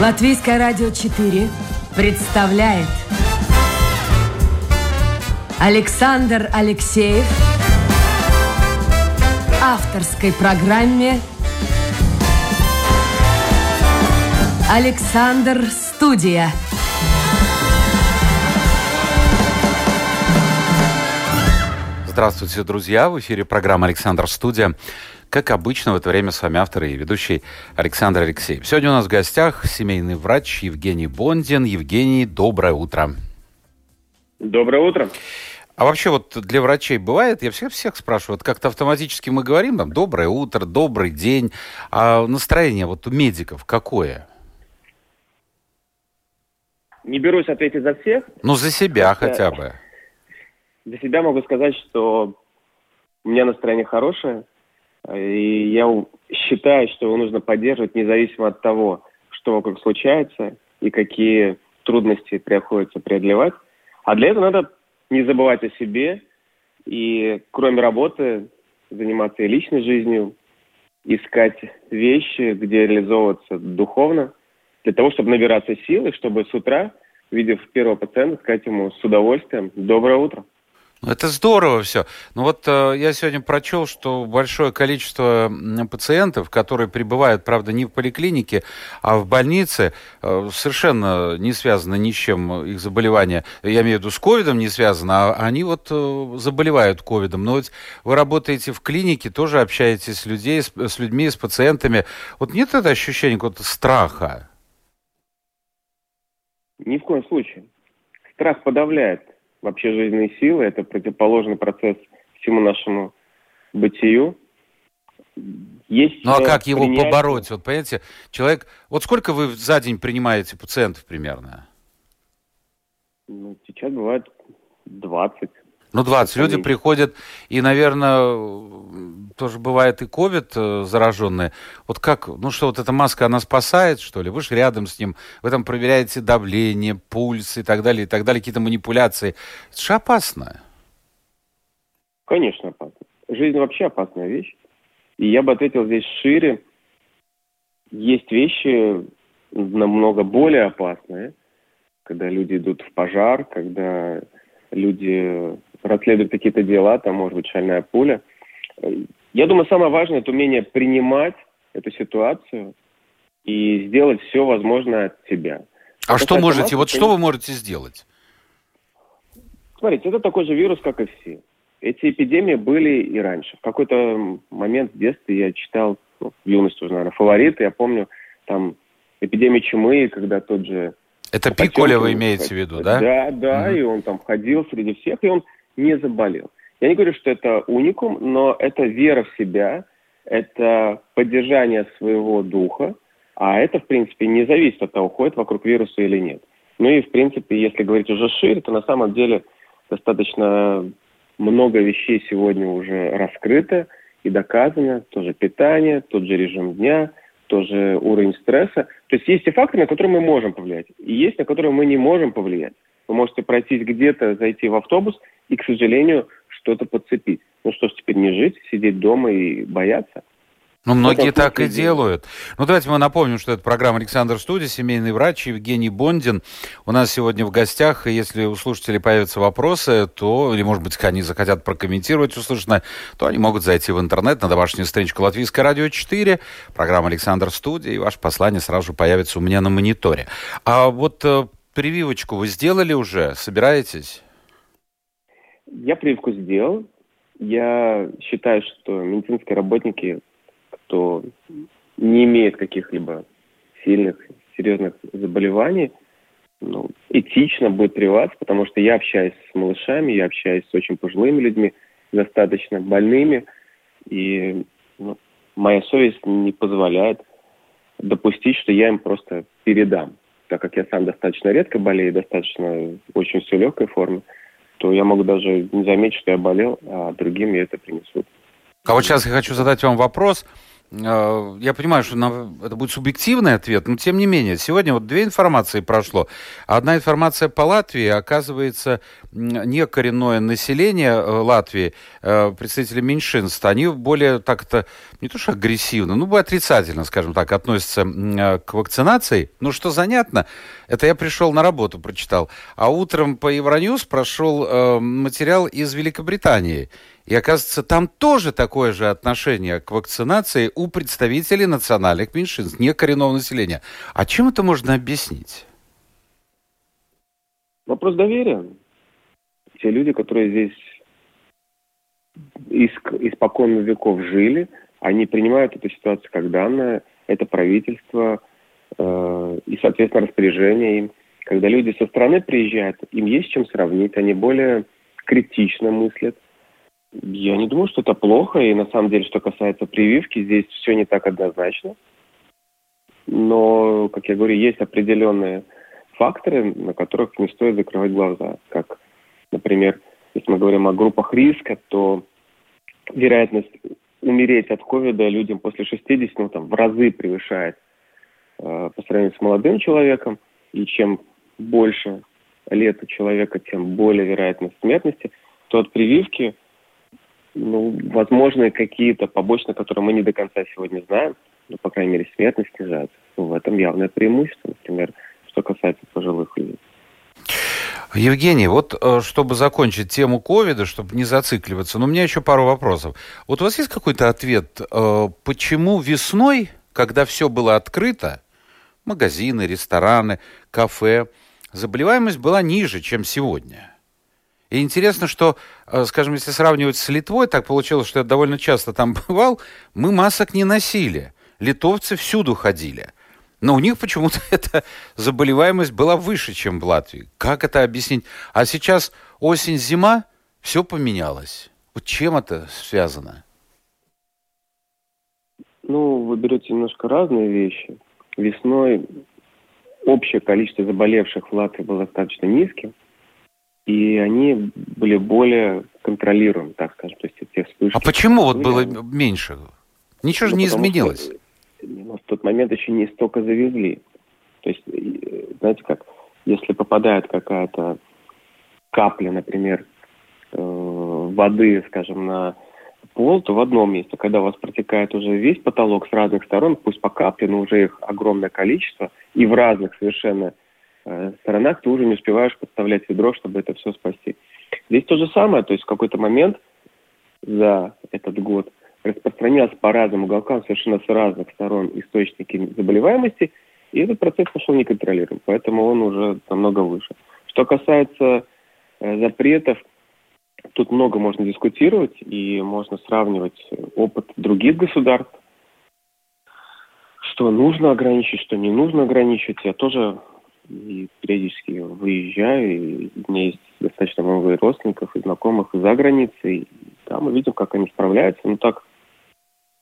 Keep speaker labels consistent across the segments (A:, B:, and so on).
A: Латвийское радио 4 представляет Александр Алексеев авторской программе Александр Студия.
B: Здравствуйте, друзья! В эфире программа «Александр Студия». Как обычно, в это время с вами автор и ведущий Александр Алексеев. Сегодня у нас в гостях семейный врач Евгений Бондин. Евгений, доброе утро.
C: Доброе утро.
B: А вообще вот для врачей бывает, я всех всех спрашиваю, вот как-то автоматически мы говорим там «доброе утро», «добрый день», а настроение вот у медиков какое?
C: Не берусь ответить за всех.
B: Ну, за себя хотя бы.
C: Для себя могу сказать, что у меня настроение хорошее, и я считаю, что его нужно поддерживать независимо от того, что вокруг случается и какие трудности приходится преодолевать. А для этого надо не забывать о себе и кроме работы заниматься и личной жизнью, искать вещи, где реализовываться духовно, для того, чтобы набираться силы, чтобы с утра, увидев первого пациента, сказать ему с удовольствием «Доброе утро».
B: Ну, это здорово все. Ну вот э, я сегодня прочел, что большое количество пациентов, которые прибывают, правда, не в поликлинике, а в больнице, э, совершенно не связано ни с чем их заболевание. Я имею в виду с ковидом не связано, а они вот э, заболевают ковидом. Но вот вы работаете в клинике, тоже общаетесь с, людей, с, с людьми, с пациентами. Вот нет это ощущения какого-то страха?
C: Ни в коем случае. Страх подавляет вообще жизненные силы. Это противоположный процесс всему нашему бытию.
B: Есть ну а как его принятие... побороть? Вот понимаете, человек... Вот сколько вы за день принимаете пациентов примерно?
C: Ну, сейчас бывает 20.
B: Ну, 20. Люди приходят, и, наверное, тоже бывает и ковид э, зараженные. Вот как, ну что, вот эта маска, она спасает, что ли? Вы же рядом с ним, вы там проверяете давление, пульс и так далее, и так далее, какие-то манипуляции. Это же опасно.
C: Конечно, опасно. Жизнь вообще опасная вещь. И я бы ответил здесь шире. Есть вещи намного более опасные, когда люди идут в пожар, когда люди расследуют какие-то дела, там может быть шальная пуля. Я думаю, самое важное – это умение принимать эту ситуацию и сделать все возможное от себя.
B: А это что можете, вот что вы можете сделать?
C: Смотрите, это такой же вирус, как и все. Эти эпидемии были и раньше. В какой-то момент в детстве я читал, ну, в юности уже, наверное, фавориты. Я помню, там эпидемия чумы, когда тот же...
B: Это Пиколя вы имеете в виду, да?
C: Да, да, угу. и он там ходил среди всех, и он не заболел. Я не говорю, что это уникум, но это вера в себя, это поддержание своего духа, а это, в принципе, не зависит от того, ходит вокруг вируса или нет. Ну и, в принципе, если говорить уже шире, то на самом деле достаточно много вещей сегодня уже раскрыто и доказано. Тоже питание, тот же режим дня, тоже уровень стресса. То есть есть и факторы, на которые мы можем повлиять, и есть, на которые мы не можем повлиять. Вы можете пройтись где-то, зайти в автобус и, к сожалению, что-то подцепить. Ну что ж, теперь не жить, сидеть дома и бояться.
B: Ну, многие так и делают. Ну, давайте мы напомним, что это программа «Александр Студия», семейный врач Евгений Бондин. У нас сегодня в гостях, и если у слушателей появятся вопросы, то, или, может быть, они захотят прокомментировать услышанное, то они могут зайти в интернет на домашнюю страничку Латвийское радио 4, программа «Александр Студия», и ваше послание сразу же появится у меня на мониторе. А вот э, прививочку вы сделали уже? Собираетесь?
C: Я прививку сделал. Я считаю, что медицинские работники, кто не имеет каких-либо сильных, серьезных заболеваний, ну, этично будет прививаться, потому что я общаюсь с малышами, я общаюсь с очень пожилыми людьми, достаточно больными, и ну, моя совесть не позволяет допустить, что я им просто передам. Так как я сам достаточно редко болею, достаточно очень все легкой форме, то я могу даже не заметить, что я болел, а другим я это принесу.
B: А вот сейчас я хочу задать вам вопрос. Э, я понимаю, что это будет субъективный ответ, но тем не менее, сегодня вот две информации прошло. Одна информация по Латвии, оказывается, не коренное население э, Латвии, э, представители меньшинств, они более так-то, не то что агрессивно, ну, отрицательно, скажем так, относятся к вакцинации. Ну, что занятно, это я пришел на работу, прочитал, а утром по Евроньюз прошел материал из Великобритании. И оказывается, там тоже такое же отношение к вакцинации у представителей национальных меньшинств, не коренного населения. А чем это можно объяснить?
C: Вопрос доверия. Те люди, которые здесь иск, испокон веков жили, они принимают эту ситуацию как данное, это правительство э, и, соответственно, распоряжение им. Когда люди со стороны приезжают, им есть чем сравнить, они более критично мыслят, я не думаю, что это плохо. И на самом деле, что касается прививки, здесь все не так однозначно. Но, как я говорю, есть определенные факторы, на которых не стоит закрывать глаза. Как, например, если мы говорим о группах риска, то вероятность умереть от ковида людям после 60, ну, там, в разы превышает э, по сравнению с молодым человеком. И чем больше лет у человека, тем более вероятность смертности, то от прививки – ну, возможно, какие-то побочные, которые мы не до конца сегодня знаем, но, по крайней мере, смертность снижается. Ну, в этом явное преимущество, например, что касается пожилых людей.
B: Евгений, вот э, чтобы закончить тему ковида, чтобы не зацикливаться, но у меня еще пару вопросов. Вот у вас есть какой-то ответ, э, почему весной, когда все было открыто, магазины, рестораны, кафе, заболеваемость была ниже, чем сегодня? И интересно, что, э, скажем, если сравнивать с Литвой, так получилось, что я довольно часто там бывал, мы масок не носили. Литовцы всюду ходили. Но у них почему-то эта заболеваемость была выше, чем в Латвии. Как это объяснить? А сейчас осень-зима, все поменялось. Вот чем это связано?
C: Ну, вы берете немножко разные вещи. Весной общее количество заболевших в Латвии было достаточно низким и они были более контролируемы, так скажем. То есть те
B: вспышки... А почему вот было меньше? Ничего же ну, не изменилось. Что,
C: ну, в тот момент еще не столько завезли. То есть, знаете как, если попадает какая-то капля, например, э, воды, скажем, на пол, то в одном месте. Когда у вас протекает уже весь потолок с разных сторон, пусть по капле, но уже их огромное количество, и в разных совершенно сторонах ты уже не успеваешь подставлять ведро, чтобы это все спасти. Здесь то же самое, то есть в какой-то момент за этот год распространялся по разным уголкам совершенно с разных сторон источники заболеваемости, и этот процесс пошел неконтролируем, поэтому он уже намного выше. Что касается э, запретов, тут много можно дискутировать, и можно сравнивать опыт других государств, что нужно ограничить, что не нужно ограничить. Я тоже и периодически выезжаю, и у меня есть достаточно много родственников и знакомых за границей. И там мы видим, как они справляются. Ну так,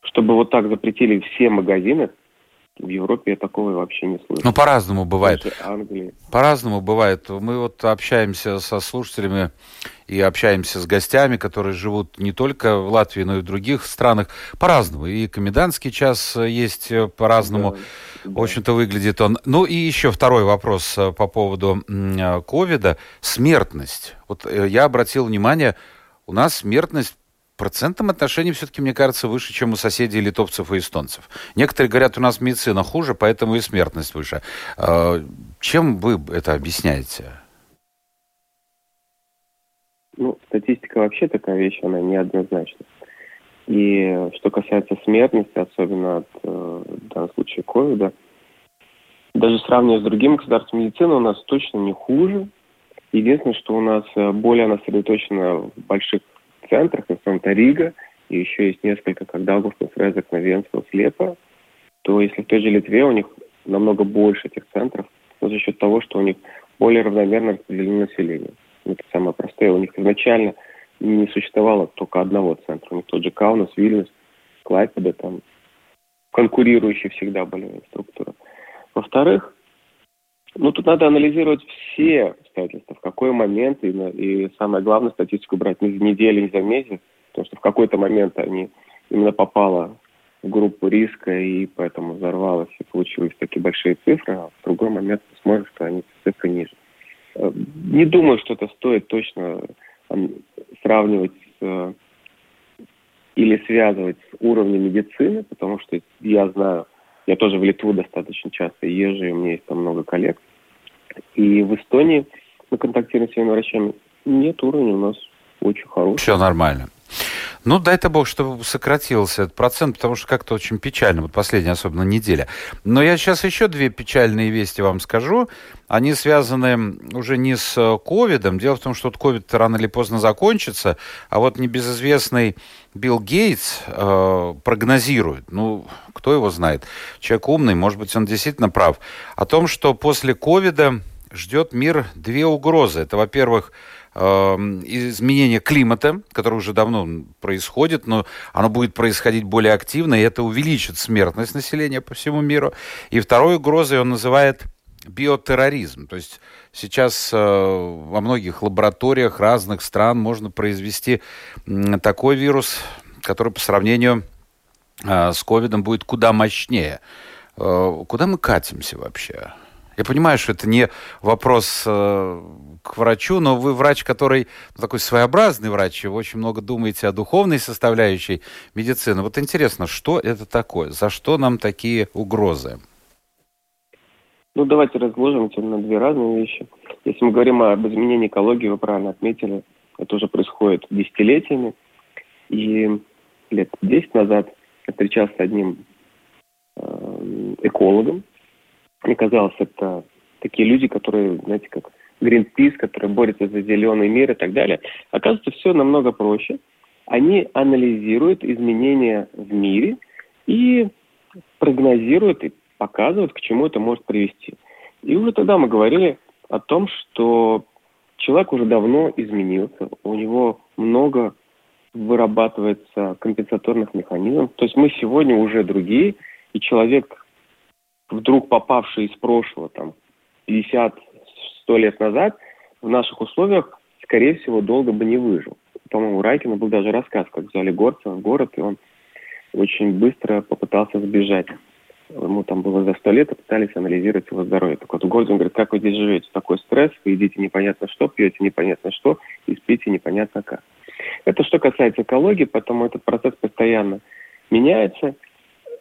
C: чтобы вот так запретили все магазины, в Европе я такого вообще не слышал.
B: Ну, по-разному бывает. По-разному бывает. Мы вот общаемся со слушателями и общаемся с гостями, которые живут не только в Латвии, но и в других странах. По-разному. И комендантский час есть по-разному. Да. В общем-то, выглядит он. Ну и еще второй вопрос э, по поводу э, ковида. Смертность. Вот э, я обратил внимание, у нас смертность процентном отношении все-таки, мне кажется, выше, чем у соседей литовцев и эстонцев. Некоторые говорят, у нас медицина хуже, поэтому и смертность выше. Чем вы это объясняете?
C: Ну, статистика вообще такая вещь, она неоднозначна. И что касается смертности, особенно от, э, в данном случае ковида, даже сравнивая с другими государствами медицины, у нас точно не хуже. Единственное, что у нас э, более она сосредоточена в больших центрах, например, Рига, и еще есть несколько, как Даугавпилс, Резек, Новенского, Слепо, то если в той же Литве у них намного больше этих центров, но за счет того, что у них более равномерно распределено население. Это самое простое. У них изначально не существовало только одного центра. У них тот же Каунас, Вильнюс, Клайпеда, там конкурирующие всегда были структуры. Во-вторых, ну, тут надо анализировать все обстоятельства, в какой момент, и, и самое главное, статистику брать не за неделю, не за месяц, потому что в какой-то момент они именно попало в группу риска, и поэтому взорвалось, и получились такие большие цифры, а в другой момент посмотрим, что они цифры ниже. Э, не думаю, что это стоит точно сравнивать с, или связывать с уровнем медицины, потому что я знаю, я тоже в Литву достаточно часто езжу, и у меня есть там много коллег. И в Эстонии мы контактируем с своими врачами. Нет, уровня у нас очень хороший.
B: Все нормально. Ну, дай-то бог, чтобы сократился этот процент, потому что как-то очень печально, вот последняя особенно неделя. Но я сейчас еще две печальные вести вам скажу. Они связаны уже не с ковидом. Дело в том, что ковид рано или поздно закончится, а вот небезызвестный Билл Гейтс э, прогнозирует, ну, кто его знает, человек умный, может быть, он действительно прав, о том, что после ковида ждет мир две угрозы. Это, во-первых, изменение климата, которое уже давно происходит, но оно будет происходить более активно, и это увеличит смертность населения по всему миру. И второй угрозой он называет биотерроризм. То есть сейчас э, во многих лабораториях разных стран можно произвести такой вирус, который по сравнению э, с ковидом будет куда мощнее. Э, куда мы катимся вообще? Я понимаю, что это не вопрос э, к врачу, но вы врач, который ну, такой своеобразный врач, вы очень много думаете о духовной составляющей медицины. Вот интересно, что это такое? За что нам такие угрозы?
C: Ну, давайте разложим это на две разные вещи. Если мы говорим об изменении экологии, вы правильно отметили, это уже происходит десятилетиями. И лет 10 назад я встречался с одним э, экологом. Мне казалось, это такие люди, которые, знаете, как Greenpeace, который борется за зеленый мир и так далее. Оказывается, все намного проще. Они анализируют изменения в мире и прогнозируют и показывают, к чему это может привести. И уже тогда мы говорили о том, что человек уже давно изменился, у него много вырабатывается компенсаторных механизмов. То есть мы сегодня уже другие, и человек, вдруг попавший из прошлого, там, 50 сто лет назад в наших условиях, скорее всего, долго бы не выжил. По-моему, у Райкина был даже рассказ, как взяли горца в город, и он очень быстро попытался сбежать. Ему там было за сто лет, и пытались анализировать его здоровье. Так вот, в говорит, как вы здесь живете? Такой стресс, вы едите непонятно что, пьете непонятно что, и спите непонятно как. Это что касается экологии, поэтому этот процесс постоянно меняется.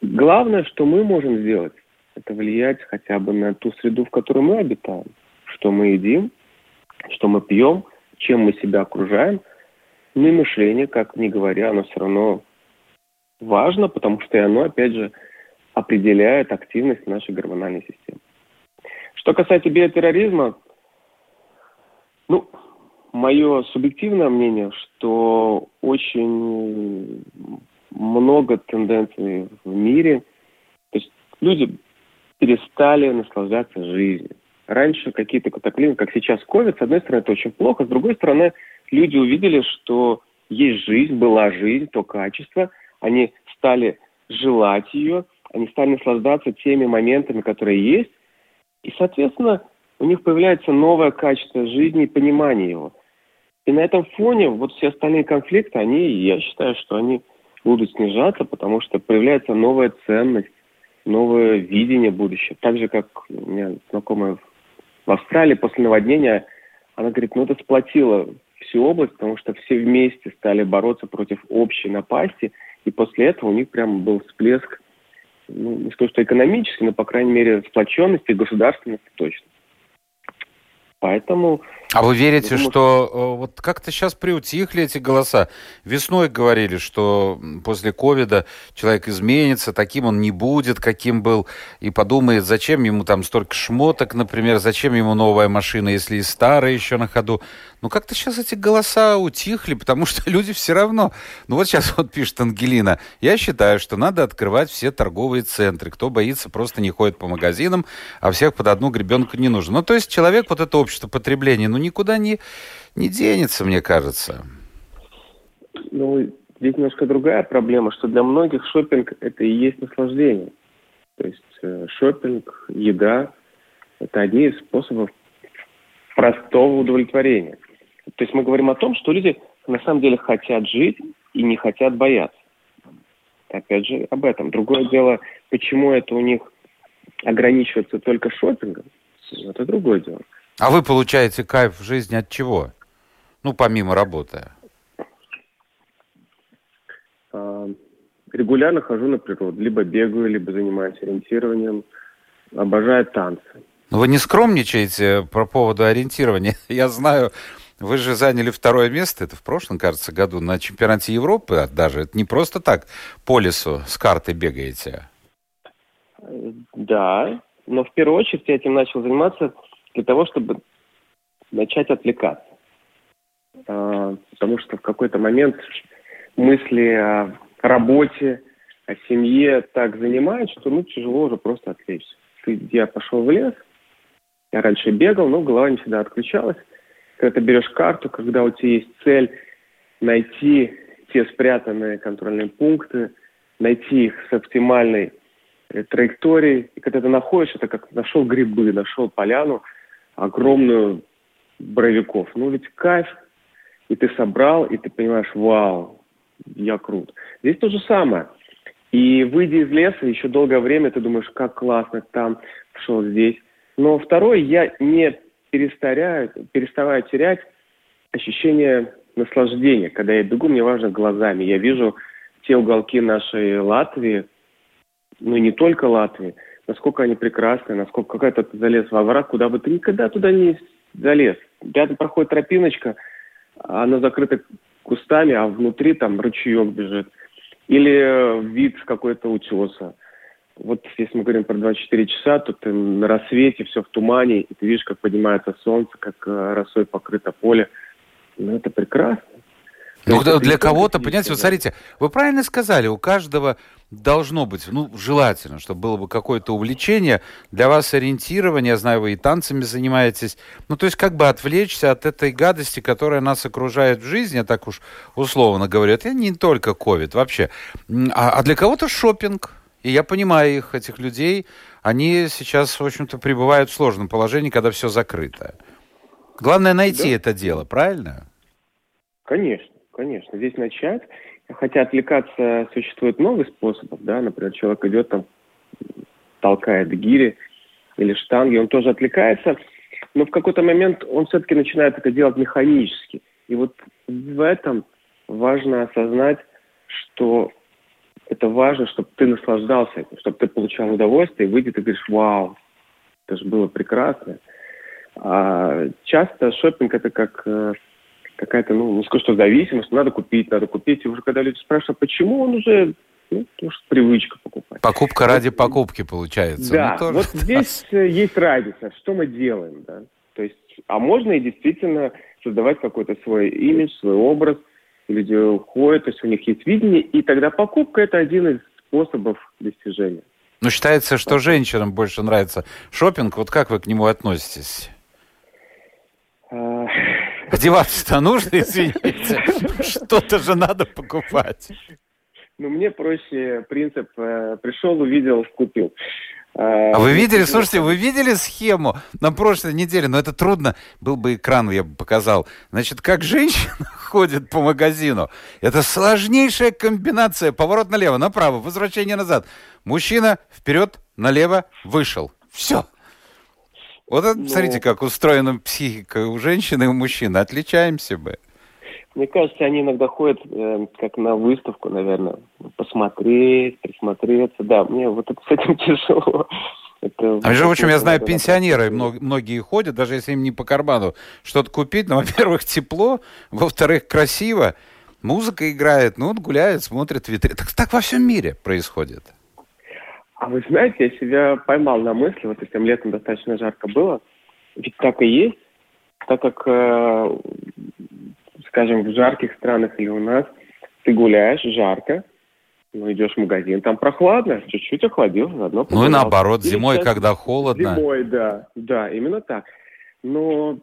C: Главное, что мы можем сделать, это влиять хотя бы на ту среду, в которой мы обитаем что мы едим, что мы пьем, чем мы себя окружаем. Ну и мышление, как ни говоря, оно все равно важно, потому что и оно, опять же, определяет активность нашей гормональной системы. Что касается биотерроризма, ну, мое субъективное мнение, что очень много тенденций в мире. То есть люди перестали наслаждаться жизнью раньше какие-то катаклизмы, как сейчас ковид, с одной стороны, это очень плохо, с другой стороны, люди увидели, что есть жизнь, была жизнь, то качество, они стали желать ее, они стали наслаждаться теми моментами, которые есть, и, соответственно, у них появляется новое качество жизни и понимание его. И на этом фоне вот все остальные конфликты, они, я считаю, что они будут снижаться, потому что появляется новая ценность, новое видение будущего. Так же, как у меня знакомая в Австралии после наводнения, она говорит, ну это сплотило всю область, потому что все вместе стали бороться против общей напасти, и после этого у них прям был всплеск, ну, не скажу, что экономический, но, по крайней мере, сплоченности государственности точно. Поэтому...
B: А вы верите, думаю, что э, вот как-то сейчас приутихли эти голоса? Весной говорили, что после ковида человек изменится, таким он не будет, каким был, и подумает, зачем ему там столько шмоток, например, зачем ему новая машина, если и старая еще на ходу. Ну, как-то сейчас эти голоса утихли, потому что люди все равно... Ну, вот сейчас вот пишет Ангелина. Я считаю, что надо открывать все торговые центры. Кто боится, просто не ходит по магазинам, а всех под одну гребенку не нужно. Ну, то есть человек, вот это общество потребления, ну, никуда не, не денется, мне кажется.
C: Ну, здесь немножко другая проблема, что для многих шопинг это и есть наслаждение. То есть э, шопинг, еда – это одни из способов простого удовлетворения. То есть мы говорим о том, что люди на самом деле хотят жить и не хотят бояться. Опять же, об этом. Другое дело, почему это у них ограничивается только шопингом, это другое дело.
B: А вы получаете кайф в жизни от чего? Ну, помимо работы.
C: А, регулярно хожу на природу. Либо бегаю, либо занимаюсь ориентированием. Обожаю танцы.
B: Но вы не скромничаете по поводу ориентирования. Я знаю, вы же заняли второе место, это в прошлом, кажется, году, на чемпионате Европы а даже. Это не просто так по лесу с картой бегаете.
C: Да, но в первую очередь я этим начал заниматься для того, чтобы начать отвлекаться. А, потому что в какой-то момент мысли о работе, о семье так занимают, что ну тяжело уже просто отвлечься. Ты, я пошел в лес, я раньше бегал, но голова не всегда отключалась. Когда ты берешь карту, когда у тебя есть цель найти те спрятанные контрольные пункты, найти их с оптимальной э, траекторией. И когда ты находишь, это как нашел грибы, нашел поляну огромную боровиков. Ну ведь кайф. И ты собрал, и ты понимаешь, вау, я крут. Здесь то же самое. И выйдя из леса, еще долгое время ты думаешь, как классно там, шел здесь. Но второе, я не перестаряю, переставаю терять ощущение наслаждения. Когда я бегу, мне важно глазами. Я вижу те уголки нашей Латвии, ну не только Латвии, насколько они прекрасны, насколько какая-то ты залез во враг, куда бы ты никогда туда не залез. Рядом проходит тропиночка, она закрыта кустами, а внутри там ручеек бежит. Или вид какой-то утеса. Вот если мы говорим про 24 часа, то ты на рассвете, все в тумане, и ты видишь, как поднимается солнце, как э, росой покрыто поле. Ну, это прекрасно.
B: Ну, это для кого-то, понимаете, вот смотрите, вы правильно сказали, у каждого должно быть, ну, желательно, чтобы было бы какое-то увлечение, для вас ориентирование, я знаю, вы и танцами занимаетесь, ну, то есть как бы отвлечься от этой гадости, которая нас окружает в жизни, я так уж условно говорю, это не только ковид вообще, а, а для кого-то шопинг, и я понимаю их, этих людей, они сейчас, в общем-то, пребывают в сложном положении, когда все закрыто. Главное найти да. это дело, правильно?
C: Конечно, конечно. Здесь начать. Хотя отвлекаться существует много способов, да, например, человек идет там, толкает гири или штанги, он тоже отвлекается, но в какой-то момент он все-таки начинает это делать механически. И вот в этом важно осознать, что это важно, чтобы ты наслаждался этим, чтобы ты получал удовольствие, и выйдет и говоришь, вау, это же было прекрасно. А часто шопинг это как э, какая-то, ну, не скажу, что зависимость, надо купить, надо купить. И уже когда люди спрашивают, а почему он уже, ну, потому что привычка покупать.
B: Покупка ради покупки получается.
C: Да, ну, тоже, вот да. здесь э, есть разница, что мы делаем, да. То есть, а можно и действительно создавать какой-то свой имидж, свой образ – люди уходят, то есть у них есть видение, и тогда покупка – это один из способов достижения.
B: Ну, считается, что женщинам больше нравится шопинг. Вот как вы к нему относитесь? Одеваться-то нужно, извините. Что-то же надо покупать.
C: Ну, мне проще принцип э, пришел, увидел, купил.
B: А вы видели, слушайте, вы видели схему на прошлой неделе? Но это трудно, был бы экран, я бы показал. Значит, как женщина ходит по магазину. Это сложнейшая комбинация. Поворот налево, направо, возвращение назад. Мужчина вперед, налево, вышел. Все. Вот это, ну, смотрите, как устроена психика у женщины и у мужчины. Отличаемся бы.
C: Мне кажется, они иногда ходят э, как на выставку, наверное, посмотреть, присмотреться. Да, мне вот это с этим тяжело.
B: Это а между прочим, я знаю, пенсионеры многие ходят, даже если им не по карману что-то купить. Ну, во-первых, тепло, во-вторых, красиво. Музыка играет, ну вот гуляют, смотрят витрины. Так, так во всем мире происходит.
C: А вы знаете, я себя поймал на мысли, вот этим летом достаточно жарко было, ведь так и есть, так как э, скажем, в жарких странах или у нас, ты гуляешь, жарко, ну, идешь в магазин, там прохладно, чуть-чуть охладился, заодно
B: Ну и наоборот, или зимой, сейчас... когда холодно.
C: Зимой, да, да, именно так. Но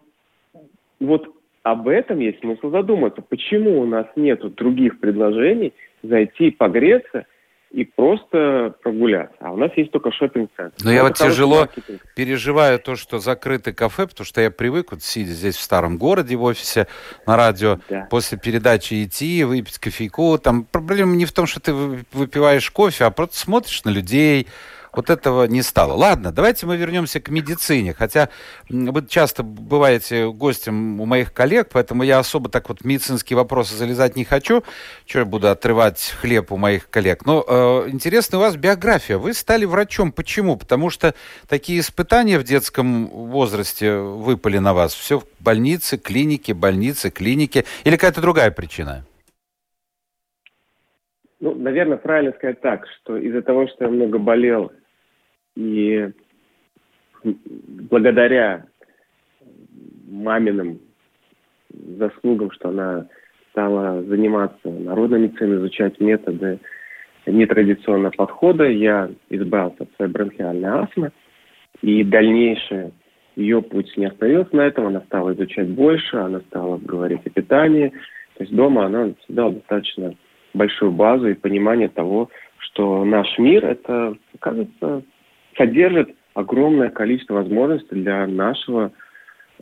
C: вот об этом есть смысл задуматься. Почему у нас нет других предложений зайти погреться и просто прогуляться. А у нас есть только шопинг-центр.
B: Но я вот тяжело маркетинг. переживаю то, что закрыты кафе, потому что я привык, вот сидя здесь в старом городе в офисе на радио, да. после передачи идти, выпить кофейку. Там проблема не в том, что ты выпиваешь кофе, а просто смотришь на людей, вот этого не стало. Ладно, давайте мы вернемся к медицине. Хотя вы часто бываете гостем у моих коллег, поэтому я особо так вот в медицинские вопросы залезать не хочу. Что я буду отрывать хлеб у моих коллег. Но э, интересна у вас биография. Вы стали врачом. Почему? Потому что такие испытания в детском возрасте выпали на вас. Все в больнице, клинике, больнице, клинике. Или какая-то другая причина?
C: Ну, наверное, правильно сказать так, что из-за того, что я много болел и благодаря маминым заслугам, что она стала заниматься народной медициной, изучать методы нетрадиционного подхода, я избавился от своей бронхиальной астмы. И дальнейшее ее путь не остановился на этом, она стала изучать больше, она стала говорить о питании. То есть дома она всегда достаточно большую базу и понимание того, что наш мир, это, оказывается, содержит огромное количество возможностей для нашего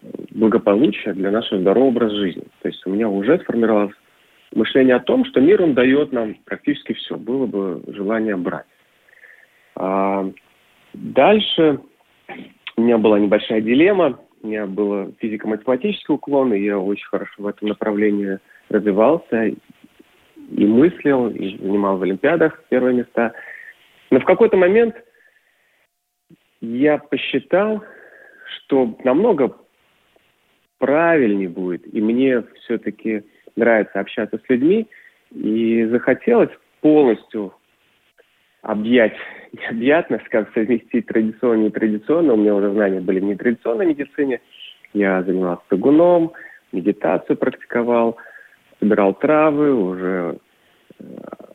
C: э, благополучия, для нашего здорового образа жизни. То есть у меня уже сформировалось мышление о том, что мир, он дает нам практически все. Было бы желание брать. А дальше у меня была небольшая дилемма. У меня был физико-математический уклон, и я очень хорошо в этом направлении развивался и мыслил, и занимал в Олимпиадах первые места. Но в какой-то момент – я посчитал, что намного правильнее будет, и мне все-таки нравится общаться с людьми, и захотелось полностью объять необъятно, скажем, совместить традиционно и нетрадиционно. У меня уже знания были в нетрадиционной медицине. Я занимался тагуном, медитацию практиковал, собирал травы, уже э,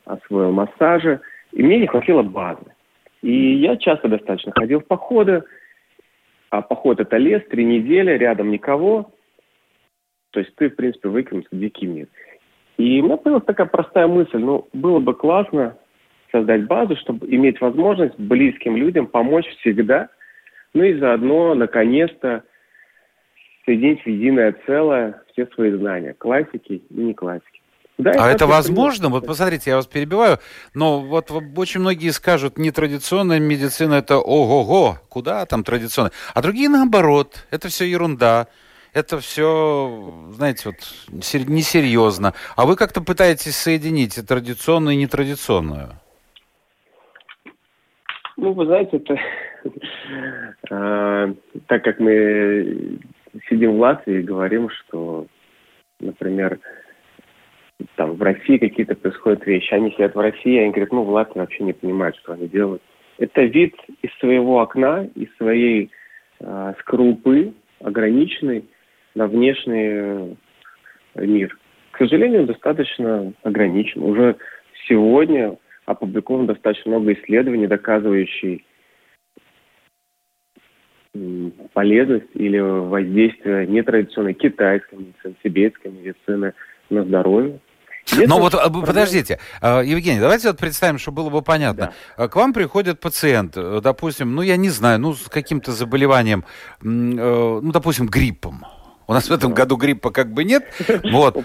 C: освоил массажи. И мне не хватило базы. И я часто достаточно ходил в походы, а поход это лес, три недели, рядом никого. То есть ты, в принципе, выкинулся в дикий мир. И у меня появилась такая простая мысль, ну, было бы классно создать базу, чтобы иметь возможность близким людям помочь всегда, ну и заодно, наконец-то, соединить в единое целое все свои знания, классики и не классики.
B: Да, а это возможно? Вот посмотрите, я вас перебиваю, но вот очень многие скажут, нетрадиционная медицина это ого-го, куда там традиционная? А другие наоборот, это все ерунда, это все, знаете, вот несерьезно. А вы как-то пытаетесь соединить традиционную, и нетрадиционную?
C: Ну, вы знаете, это э, так как мы сидим в Латвии и говорим, что, например, там в России какие-то происходят вещи. Они сидят в России, они говорят, ну, в Латвии вообще не понимают, что они делают. Это вид из своего окна, из своей э, скорлупы, ограниченный на внешний э, мир. К сожалению, достаточно ограничен. Уже сегодня опубликовано достаточно много исследований, доказывающих полезность или воздействие нетрадиционной китайской медицины, тибетской медицины на здоровье.
B: Но вот а, подождите, а, Евгений, давайте вот представим, что было бы понятно. Да. А, к вам приходит пациент, э, допустим, ну я не знаю, ну с каким-то заболеванием, э, ну допустим гриппом. У нас в этом году гриппа как бы нет. Вот.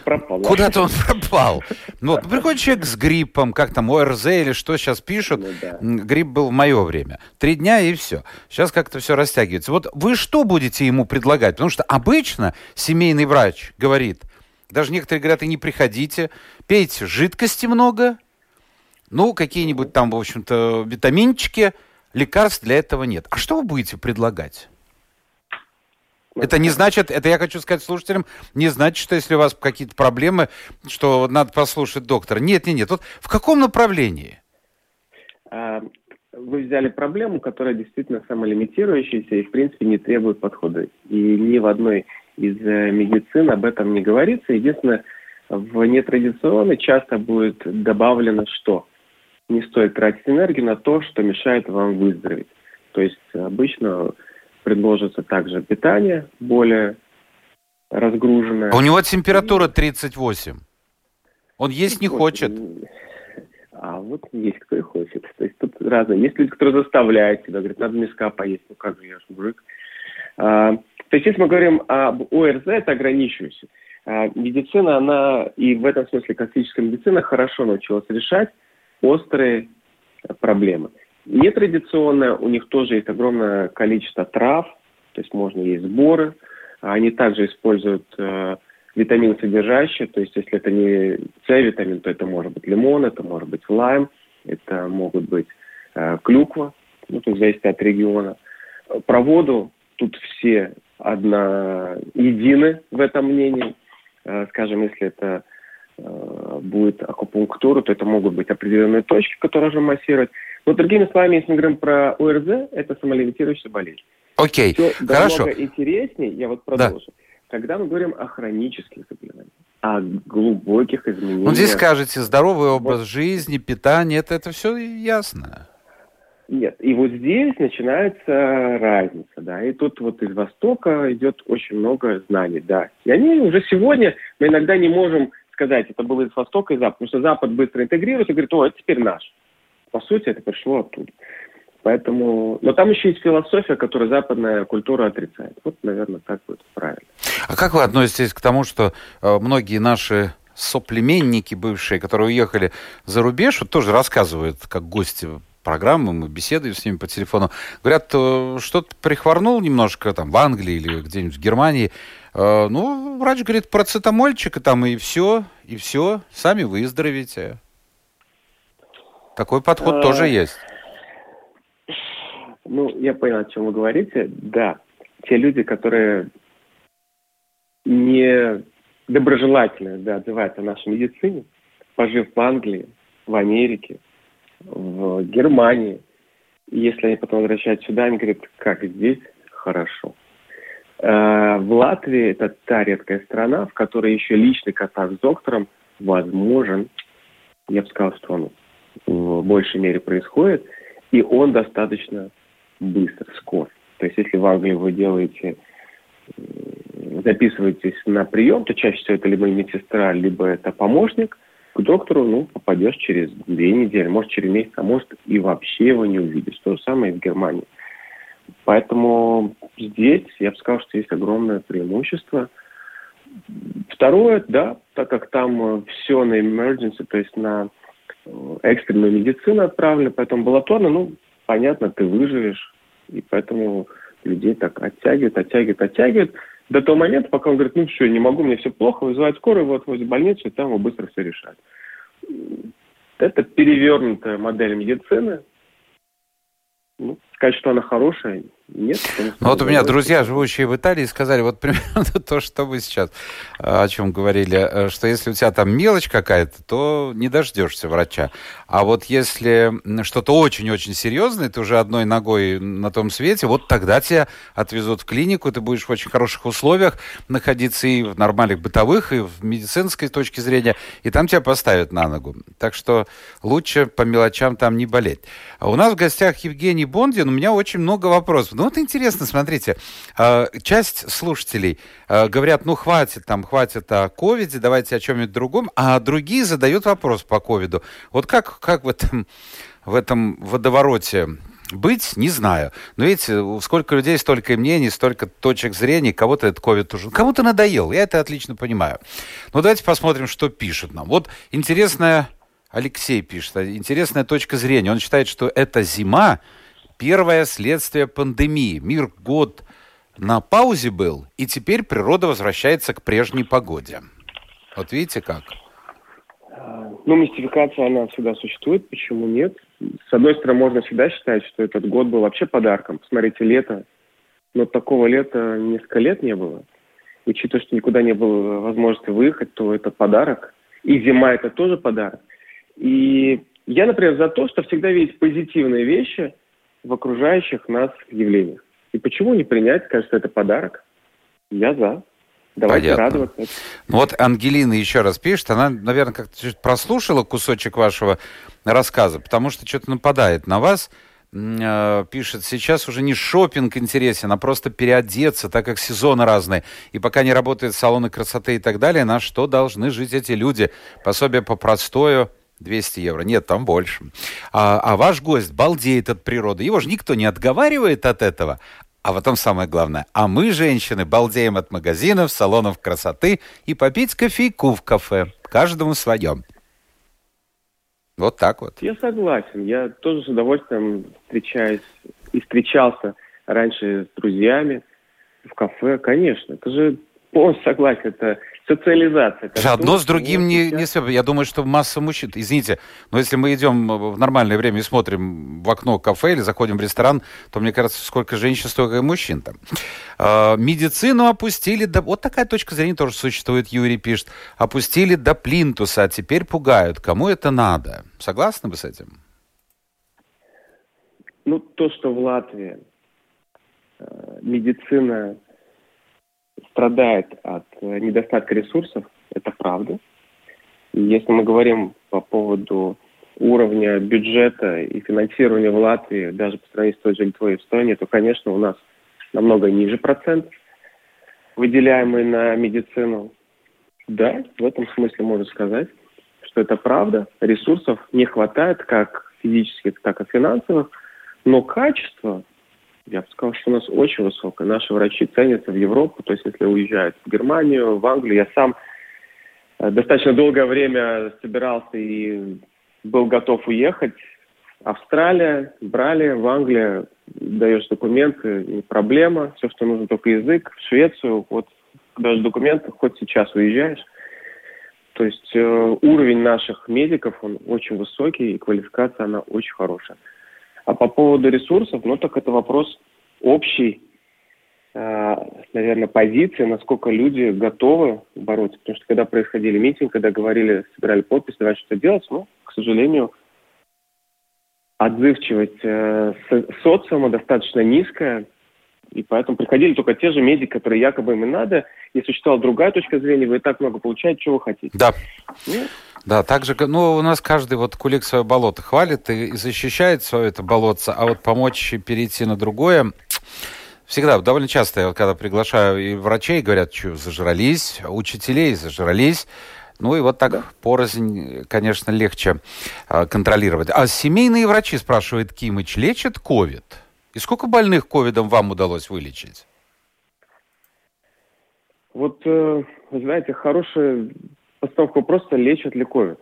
B: Куда-то он пропал. Вот. Приходит человек с гриппом, как там, ОРЗ или что сейчас пишут. Ну, да. Грипп был в мое время. Три дня и все. Сейчас как-то все растягивается. Вот вы что будете ему предлагать? Потому что обычно семейный врач говорит, даже некоторые говорят, и не приходите. Пейте жидкости много. Ну, какие-нибудь там, в общем-то, витаминчики. Лекарств для этого нет. А что вы будете предлагать? Это не значит, это я хочу сказать слушателям, не значит, что если у вас какие-то проблемы, что надо послушать доктора. Нет, нет, нет. Вот в каком направлении?
C: А, вы взяли проблему, которая действительно самолимитирующаяся и, в принципе, не требует подхода. И ни в одной из э, медицины об этом не говорится. Единственное, в нетрадиционной часто будет добавлено, что не стоит тратить энергию на то, что мешает вам выздороветь. То есть обычно предложится также питание более разгруженное.
B: А у него температура 38. Он есть не хочет.
C: А вот есть кто и хочет. То есть тут разные. Есть люди, которые заставляют тебя, говорят, надо миска поесть. Ну как же, я же мужик. А, то есть если мы говорим об ОРЗ, это ограничивающее. А, медицина, она и в этом смысле классическая медицина хорошо научилась решать острые проблемы. Нетрадиционная, у них тоже есть огромное количество трав, то есть можно есть сборы. Они также используют э, витамин содержащие, то есть если это не С-витамин, то это может быть лимон, это может быть лайм, это могут быть э, клюква, ну, то есть зависит от региона. Про воду тут все одна едины в этом мнении. Э, скажем, если это э, будет акупунктура, то это могут быть определенные точки, которые нужно массировать. Но другими словами, если мы говорим про ОРЗ, это самолевитирующая болезнь.
B: Окей,
C: Все
B: хорошо.
C: интереснее, я вот продолжу. Да. Когда мы говорим о хронических заболеваниях, о глубоких изменениях...
B: Ну, здесь скажете, здоровый образ вот. жизни, питание, это, это все ясно.
C: Нет, и вот здесь начинается разница, да, и тут вот из Востока идет очень много знаний, да. И они уже сегодня, мы иногда не можем сказать, это было из Востока и Запада, потому что Запад быстро интегрируется и говорит, о, это теперь наш. По сути, это пришло оттуда. Поэтому, но там еще есть философия, которую западная культура отрицает. Вот, наверное, так будет правильно.
B: А как вы относитесь к тому, что э, многие наши соплеменники бывшие, которые уехали за рубеж, вот тоже рассказывают, как гости программы, мы беседуем с ними по телефону, говорят, э, что-то прихворнул немножко там в Англии или где-нибудь в Германии, э, ну, врач говорит, процетамольчик, и там и все, и все, сами выздоровеете. Такой подход а... тоже есть.
C: Ну, я понял, о чем вы говорите. Да, те люди, которые не доброжелательно да, отзываются о нашей медицине, пожив в Англии, в Америке, в Германии, и если они потом возвращаются сюда, они говорят, как здесь хорошо. Э, в Латвии это та редкая страна, в которой еще личный контакт с доктором возможен. Я бы сказал, что он в большей мере происходит, и он достаточно быстро, скоро. То есть если в Англии вы делаете, записываетесь на прием, то чаще всего это либо медсестра, либо это помощник, доктору ну, попадешь через две недели, может через месяц, а может и вообще его не увидишь. То же самое и в Германии. Поэтому здесь я бы сказал, что есть огромное преимущество. Второе, да, так как там э, все на emergency, то есть на э, экстренную медицину отправлено, поэтому амбулаторно, ну, понятно, ты выживешь, и поэтому людей так оттягивают, оттягивают, оттягивают до того момента, пока он говорит, ну все, не могу, мне все плохо, вызывать скорую, вот возле больницы, и там его быстро все решать. Это перевернутая модель медицины. Ну, сказать, что она хорошая, нет.
B: Ну вот у меня друзья, живущие в Италии, сказали вот примерно то, что вы сейчас э, о чем говорили, э, что если у тебя там мелочь какая-то, то не дождешься врача. А вот если что-то очень-очень серьезное, ты уже одной ногой на том свете, вот тогда тебя отвезут в клинику, ты будешь в очень хороших условиях находиться и в нормальных бытовых, и в медицинской точке зрения, и там тебя поставят на ногу. Так что лучше по мелочам там не болеть. А у нас в гостях Евгений Бондин, у меня очень много вопросов. Ну вот интересно, смотрите, а, часть слушателей а, говорят, ну хватит там, хватит о ковиде, давайте о чем-нибудь другом, а другие задают вопрос по ковиду. Вот как, как в этом, в этом водовороте быть, не знаю. Но видите, сколько людей, столько и мнений, столько точек зрения, кого-то этот ковид уже... Кому-то надоел, я это отлично понимаю. Но давайте посмотрим, что пишет нам. Вот интересная... Алексей пишет, интересная точка зрения. Он считает, что эта зима первое следствие пандемии. Мир год на паузе был, и теперь природа возвращается к прежней погоде. Вот видите как?
C: Ну, мистификация, она всегда существует, почему нет? С одной стороны, можно всегда считать, что этот год был вообще подарком. Посмотрите, лето. Но такого лета несколько лет не было. Учитывая, что никуда не было возможности выехать, то это подарок. И зима – это тоже подарок. И я, например, за то, что всегда видеть позитивные вещи – в окружающих нас явлениях. И почему не принять, кажется, это подарок? Я за. Давайте Понятно. радоваться.
B: Ну вот Ангелина еще раз пишет, она, наверное, как-то прослушала кусочек вашего рассказа, потому что что-то нападает на вас. Э, пишет, сейчас уже не шопинг интересен, а просто переодеться, так как сезоны разные. И пока не работают салоны красоты и так далее, на что должны жить эти люди? Пособие по простою 200 евро. Нет, там больше. А, а ваш гость балдеет от природы. Его же никто не отговаривает от этого. А потом самое главное. А мы, женщины, балдеем от магазинов, салонов красоты и попить кофейку в кафе. Каждому своем. Вот так вот.
C: Я согласен. Я тоже с удовольствием встречаюсь и встречался раньше с друзьями в кафе. Конечно, это же полностью согласен. Это социализация.
B: Одно с другим не, не связано. Я думаю, что масса мужчин... Извините, но если мы идем в нормальное время и смотрим в окно кафе или заходим в ресторан, то, мне кажется, сколько женщин, столько и мужчин там. А, медицину опустили до... Вот такая точка зрения тоже существует, Юрий пишет. Опустили до плинтуса, а теперь пугают. Кому это надо? Согласны вы с этим?
C: Ну, то, что в Латвии э, медицина страдает от э, недостатка ресурсов, это правда. И если мы говорим по поводу уровня бюджета и финансирования в Латвии, даже по сравнению с той же Литвой и Эстонией, то, конечно, у нас намного ниже процент, выделяемый на медицину. Да, в этом смысле можно сказать, что это правда. Ресурсов не хватает как физических, так и финансовых, но качество я бы сказал, что у нас очень высокое. Наши врачи ценятся в Европу, то есть если уезжают в Германию, в Англию. Я сам э, достаточно долгое время собирался и был готов уехать. Австралия, брали, в Англию даешь документы, не проблема, все, что нужно, только язык. В Швецию, вот даже документы, хоть сейчас уезжаешь. То есть э, уровень наших медиков, он очень высокий, и квалификация, она очень хорошая. А по поводу ресурсов, ну так это вопрос общий, э, наверное, позиции, насколько люди готовы бороться. Потому что когда происходили митинги, когда говорили, собирали подпись, давай что-то делать, ну, к сожалению, отзывчивость э, социума достаточно низкая, и поэтому приходили только те же медики, которые якобы им и надо. Если существовала другая точка зрения, вы и так много получаете, чего вы хотите.
B: Да. Ну, да, также, ну, у нас каждый вот кулик свое болото хвалит и защищает свое это болотце, а вот помочь перейти на другое, всегда, довольно часто, я вот когда приглашаю и врачей, говорят, что зажрались, учителей зажрались, ну и вот так да. порознь, конечно, легче э, контролировать. А семейные врачи, спрашивает Кимыч, лечат ковид? И сколько больных ковидом вам удалось вылечить?
C: Вот, э, знаете, хорошая постановка вопроса, лечат ли ковид.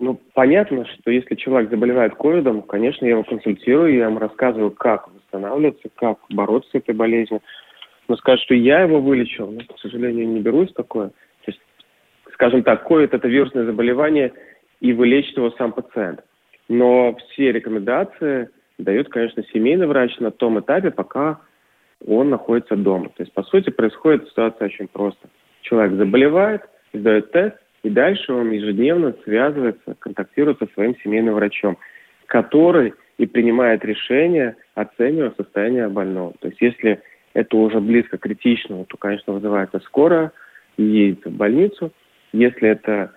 C: Ну, понятно, что если человек заболевает ковидом, конечно, я его консультирую, я ему рассказываю, как восстанавливаться, как бороться с этой болезнью. Но сказать, что я его вылечил, ну, к сожалению, не берусь такое. То есть, скажем так, ковид – это вирусное заболевание, и вылечит его сам пациент. Но все рекомендации дает, конечно, семейный врач на том этапе, пока он находится дома. То есть, по сути, происходит ситуация очень просто. Человек заболевает – сдает тест, и дальше он ежедневно связывается, контактирует со своим семейным врачом, который и принимает решение, оценивая состояние больного. То есть если это уже близко к критичному, то, конечно, вызывается скорая едет в больницу. Если это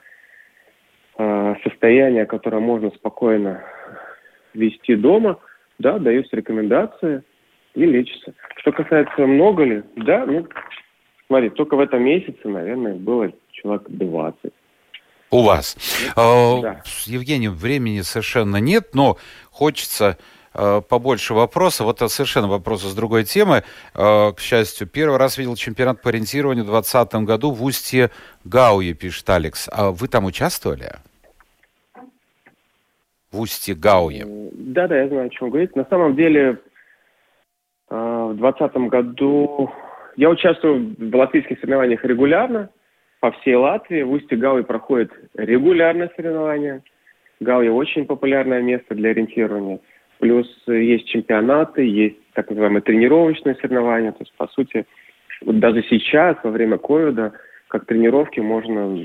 C: э, состояние, которое можно спокойно вести дома, да, даются рекомендации и лечится. Что касается много ли, да, ну, смотри, только в этом месяце, наверное, было человек 20.
B: У вас. А, да. Евгений, времени совершенно нет, но хочется а, побольше вопросов. Вот это совершенно вопросы с другой темы. А, к счастью, первый раз видел чемпионат по ориентированию в 2020 году в устье Гауе, пишет Алекс. А вы там участвовали? В устье Гауе.
C: Да, да, я знаю, о чем говорить. На самом деле, в 2020 году я участвую в латвийских соревнованиях регулярно по всей Латвии. В Устье Гауи проходит регулярное соревнование. Гауи очень популярное место для ориентирования. Плюс есть чемпионаты, есть так называемые тренировочные соревнования. То есть, по сути, вот даже сейчас, во время ковида, как тренировки можно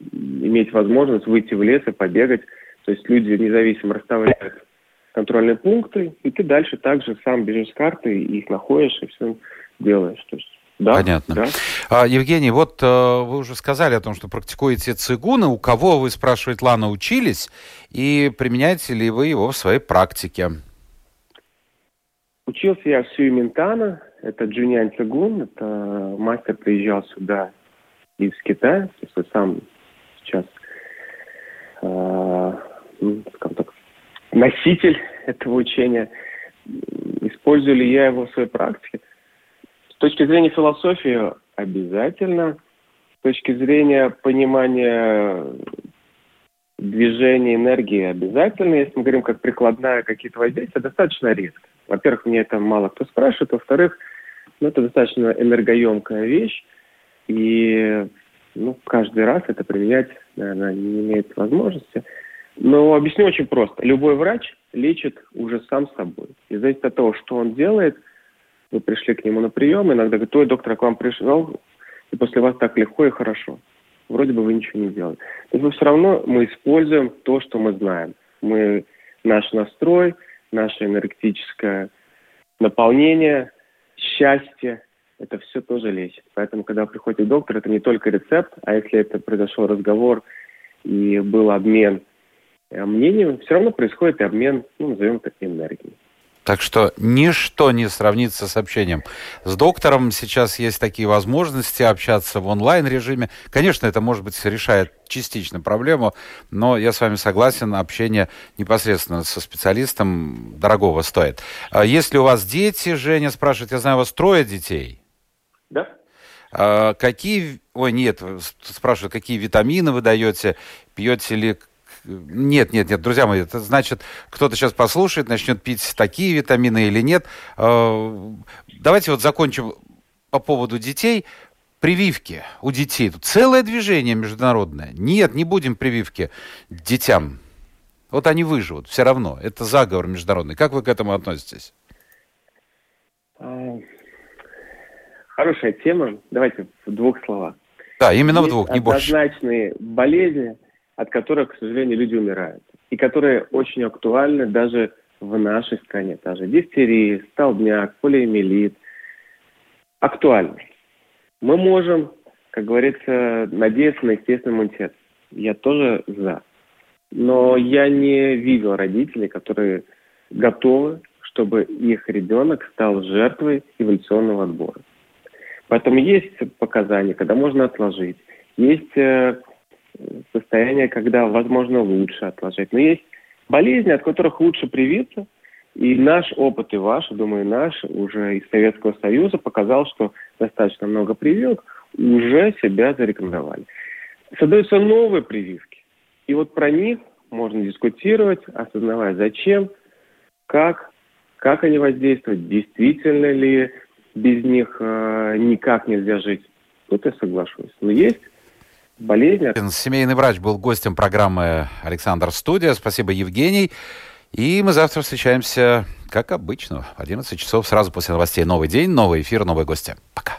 C: иметь возможность выйти в лес и побегать. То есть люди независимо расставляют контрольные пункты, и ты дальше также сам бежишь с карты, их находишь и все делаешь. То есть да,
B: Понятно. Да. А, Евгений, вот э, вы уже сказали о том, что практикуете цигуны. У кого, вы, спрашивает Лана, учились? И применяете ли вы его в своей практике?
C: Учился я в Сюиментана. Это Джунян Цигун. Это мастер приезжал сюда из Китая. Есть сам сейчас э, скажем так, носитель этого учения. Использую ли я его в своей практике? С точки зрения философии обязательно. С точки зрения понимания движения энергии обязательно. Если мы говорим как прикладная какие-то воздействия, достаточно редко. Во-первых, мне это мало кто спрашивает. Во-вторых, ну, это достаточно энергоемкая вещь. И ну, каждый раз это применять, наверное, не имеет возможности. Но объясню очень просто. Любой врач лечит уже сам собой. И зависит от того, что он делает, вы пришли к нему на прием, иногда говорит, ой, доктор, к вам пришел, и после вас так легко и хорошо. Вроде бы вы ничего не делали. Но все равно мы используем то, что мы знаем. Мы, наш настрой, наше энергетическое наполнение, счастье, это все тоже лечит. Поэтому, когда приходит доктор, это не только рецепт, а если это произошел разговор и был обмен э, мнением, все равно происходит и обмен, ну, назовем это энергией.
B: Так что ничто не сравнится с общением. С доктором сейчас есть такие возможности общаться в онлайн-режиме. Конечно, это, может быть, решает частично проблему, но я с вами согласен, общение непосредственно со специалистом дорогого стоит. А если у вас дети, Женя спрашивает, я знаю, у вас трое детей.
C: Да.
B: А какие, ой, нет, спрашивают, какие витамины вы даете, пьете ли нет, нет, нет, друзья мои, это значит, кто-то сейчас послушает, начнет пить такие витамины или нет. А, давайте вот закончим по поводу детей. Прививки у детей. Тут целое движение международное. Нет, не будем прививки детям. Вот они выживут, все равно. Это заговор международный. Как вы к этому относитесь?
C: А, хорошая тема. Давайте в двух словах.
B: Да, именно Есть в двух, не больше.
C: Однозначные болезни – от которых, к сожалению, люди умирают. И которые очень актуальны даже в нашей стране. Та же дифтерия, столбняк, полиэмилит. Актуальны. Мы можем, как говорится, надеяться на естественный иммунитет. Я тоже за. Но я не видел родителей, которые готовы, чтобы их ребенок стал жертвой эволюционного отбора. Поэтому есть показания, когда можно отложить. Есть э, состояние, когда, возможно, лучше отложить. Но есть болезни, от которых лучше привиться. И наш опыт, и ваш, думаю, наш, уже из Советского Союза показал, что достаточно много прививок уже себя зарекомендовали. Создаются новые прививки. И вот про них можно дискутировать, осознавая, зачем, как, как они воздействуют, действительно ли без них э, никак нельзя жить. Тут я соглашусь. Но есть болезни.
B: Семейный врач был гостем программы «Александр Студия». Спасибо, Евгений. И мы завтра встречаемся, как обычно, в 11 часов, сразу после новостей. Новый день, новый эфир, новые гости. Пока.